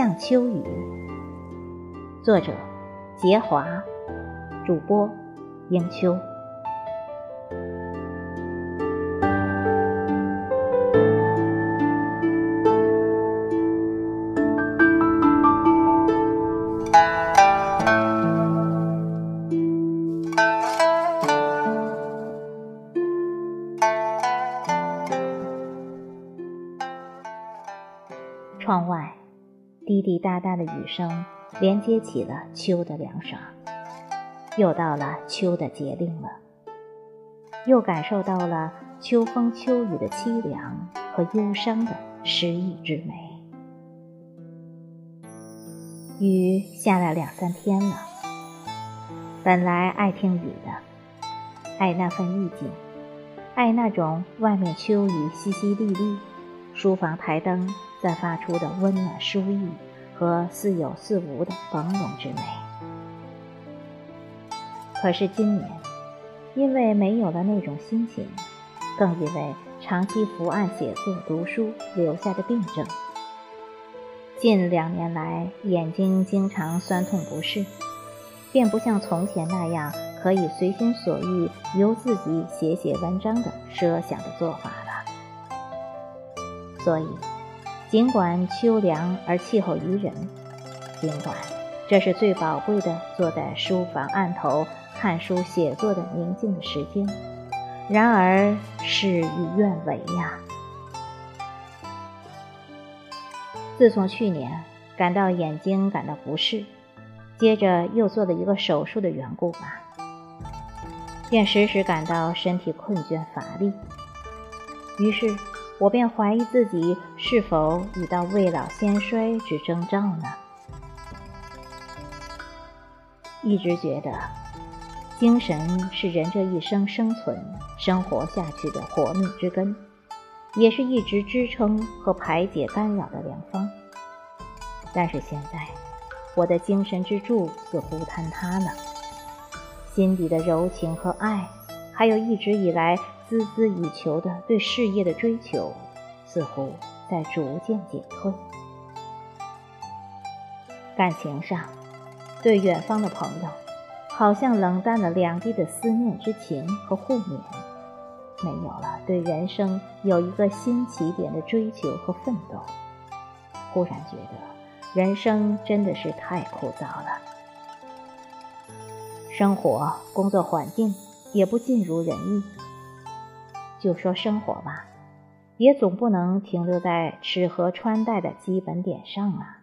向秋雨。作者：杰华，主播：英秋。窗外，滴滴答答的雨声连接起了秋的凉爽。又到了秋的节令了，又感受到了秋风秋雨的凄凉和忧伤的诗意之美。雨下了两三天了，本来爱听雨的，爱那份意境，爱那种外面秋雨淅淅沥沥，书房台灯。散发出的温暖舒意和似有似无的朦胧之美。可是今年，因为没有了那种心情，更因为长期伏案写作、读书留下的病症，近两年来眼睛经常酸痛不适，便不像从前那样可以随心所欲由自己写写文章的奢想的做法了。所以。尽管秋凉而气候宜人，尽管这是最宝贵的坐在书房案头看书写作的宁静的时间，然而事与愿违呀。自从去年感到眼睛感到不适，接着又做了一个手术的缘故吧，便时时感到身体困倦乏力，于是。我便怀疑自己是否已到未老先衰之征兆呢？一直觉得，精神是人这一生生存、生活下去的活命之根，也是一直支撑和排解干扰的良方。但是现在，我的精神支柱似乎坍塌了，心底的柔情和爱，还有一直以来。孜孜以求的对事业的追求，似乎在逐渐减退。感情上，对远方的朋友，好像冷淡了两地的思念之情和互勉，没有了对人生有一个新起点的追求和奋斗。忽然觉得，人生真的是太枯燥了，生活、工作环境也不尽如人意。就说生活吧，也总不能停留在吃喝穿戴的基本点上啊。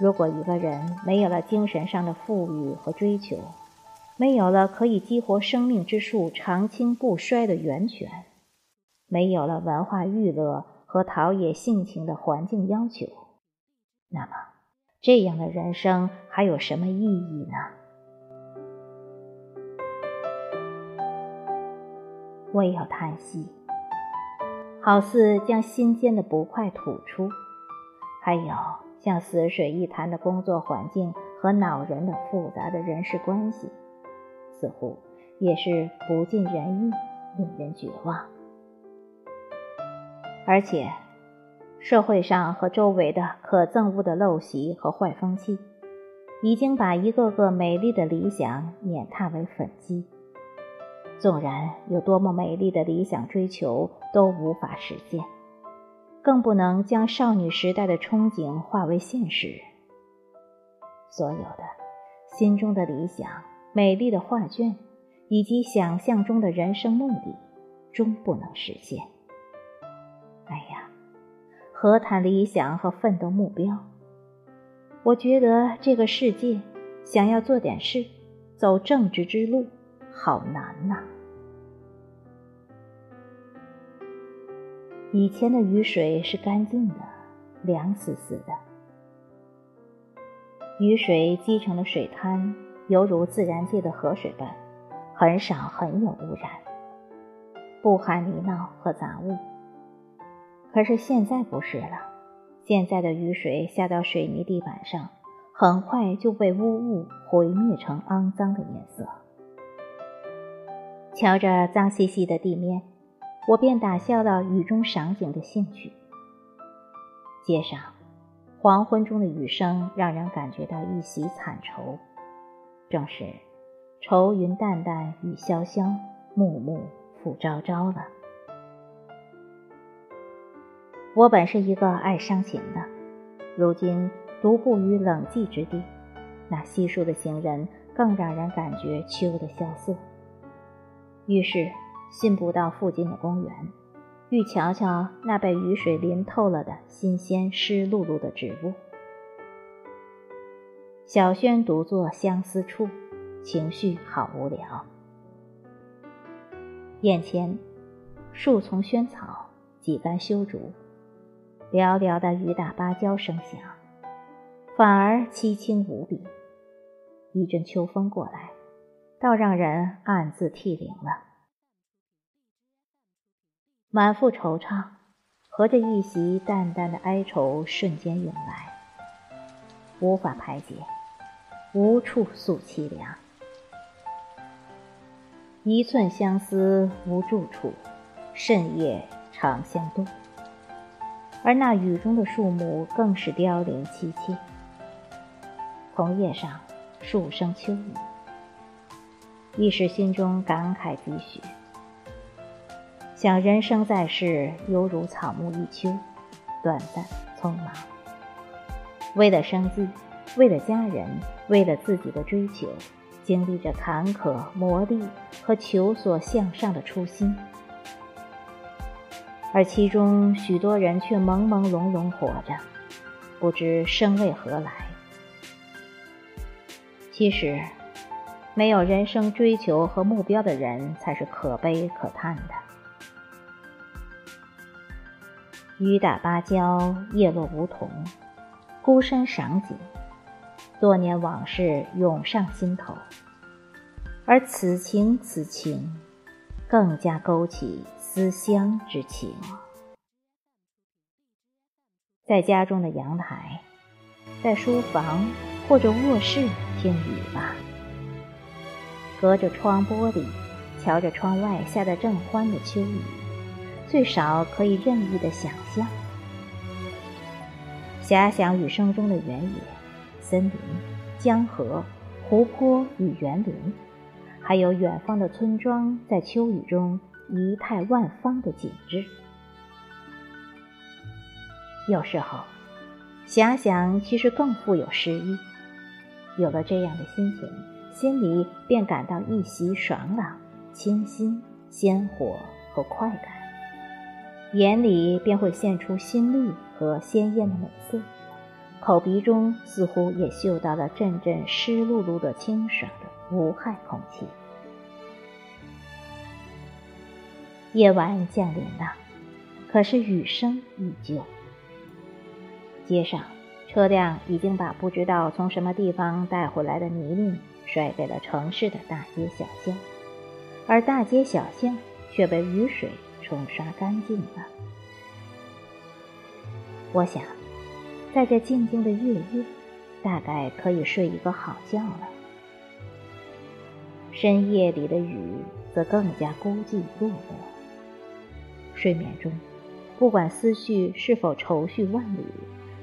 如果一个人没有了精神上的富裕和追求，没有了可以激活生命之树长青不衰的源泉，没有了文化娱乐和陶冶性情的环境要求，那么这样的人生还有什么意义呢？我也要叹息，好似将心间的不快吐出；还有像死水一潭的工作环境和恼人的复杂的人事关系，似乎也是不尽人意，令人绝望。而且，社会上和周围的可憎恶的陋习和坏风气，已经把一个个美丽的理想碾踏为粉机。纵然有多么美丽的理想追求，都无法实现，更不能将少女时代的憧憬化为现实。所有的心中的理想、美丽的画卷，以及想象中的人生目的，终不能实现。哎呀，何谈理想和奋斗目标？我觉得这个世界想要做点事，走正直之路。好难呐！以前的雨水是干净的，凉丝丝的。雨水积成的水滩，犹如自然界的河水般，很少很有污染，不含泥淖和杂物。可是现在不是了，现在的雨水下到水泥地板上，很快就被污物毁灭成肮脏的颜色。瞧着脏兮兮的地面，我便打消了雨中赏景的兴趣。街上黄昏中的雨声让人感觉到一袭惨愁，正是愁云淡淡雨潇潇，暮暮复朝朝了。我本是一个爱伤情的，如今独步于冷寂之地，那稀疏的行人更让人感觉秋的萧瑟。于是，信步到附近的公园，欲瞧瞧那被雨水淋透了的新鲜湿漉漉的植物。小轩独坐相思处，情绪好无聊。眼前，树丛萱草，几竿修竹。寥寥的雨打芭蕉声响，反而凄清无比。一阵秋风过来，倒让人暗自涕零了。满腹惆怅，和着一袭淡淡的哀愁瞬间涌来，无法排解，无处诉凄凉。一寸相思无住处，甚夜长相渡。而那雨中的树木更是凋零凄切，红叶上数声秋雨，一时心中感慨几许。想人生在世，犹如草木一秋，短暂匆忙。为了生计，为了家人，为了自己的追求，经历着坎坷磨砺和求索向上的初心。而其中许多人却朦朦胧胧活着，不知生为何来。其实，没有人生追求和目标的人才是可悲可叹的。雨打芭蕉，叶落梧桐，孤身赏景，多年往事涌上心头。而此情此情，更加勾起。思乡之情，在家中的阳台，在书房或者卧室听雨吧。隔着窗玻璃，瞧着窗外下得正欢的秋雨，最少可以任意的想象。遐想雨声中的原野、森林、江河、湖泊与园林，还有远方的村庄，在秋雨中。仪态万方的景致，有时候想想，其实更富有诗意。有了这样的心情，心里便感到一袭爽朗、清新、鲜活和快感，眼里便会现出新绿和鲜艳的美色，口鼻中似乎也嗅到了阵阵湿漉漉的清爽的无害空气。夜晚降临了，可是雨声依旧。街上车辆已经把不知道从什么地方带回来的泥泞甩给了城市的大街小巷，而大街小巷却被雨水冲刷干净了。我想，在这静静的月夜，大概可以睡一个好觉了。深夜里的雨则更加孤寂落寞。睡眠中，不管思绪是否愁绪万缕，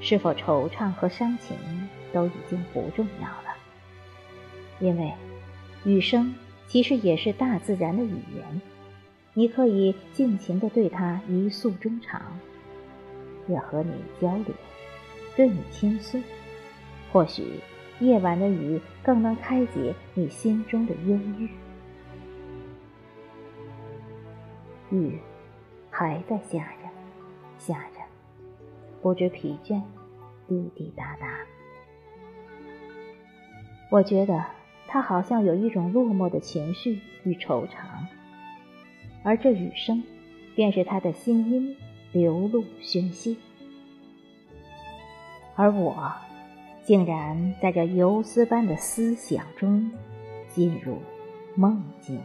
是否惆怅和伤情，都已经不重要了。因为，雨声其实也是大自然的语言，你可以尽情的对它一诉衷肠，也和你交流，对你倾诉。或许，夜晚的雨更能开解你心中的忧郁。雨。还在下着，下着，不知疲倦，滴滴答答。我觉得他好像有一种落寞的情绪与惆怅，而这雨声便是他的心音流露宣泄。而我竟然在这游丝般的思想中进入梦境。